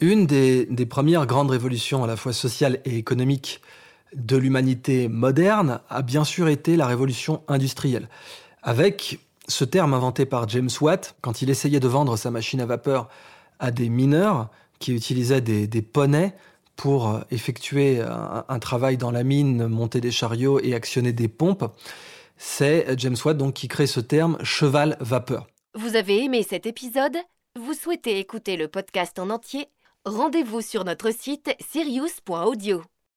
Une des, premières grandes révolutions à la fois sociales et économiques de l'humanité moderne a bien sûr été la révolution industrielle. Avec ce terme inventé par James Watt, quand il essayait de vendre sa machine à vapeur à des mineurs qui utilisaient des, des poneys pour effectuer un, un, travail dans la mine, monter des chariots et actionner des pompes, c'est James Watt donc qui crée ce terme cheval vapeur. Vous avez aimé cet épisode? Vous souhaitez écouter le podcast en entier Rendez-vous sur notre site sirius.audio.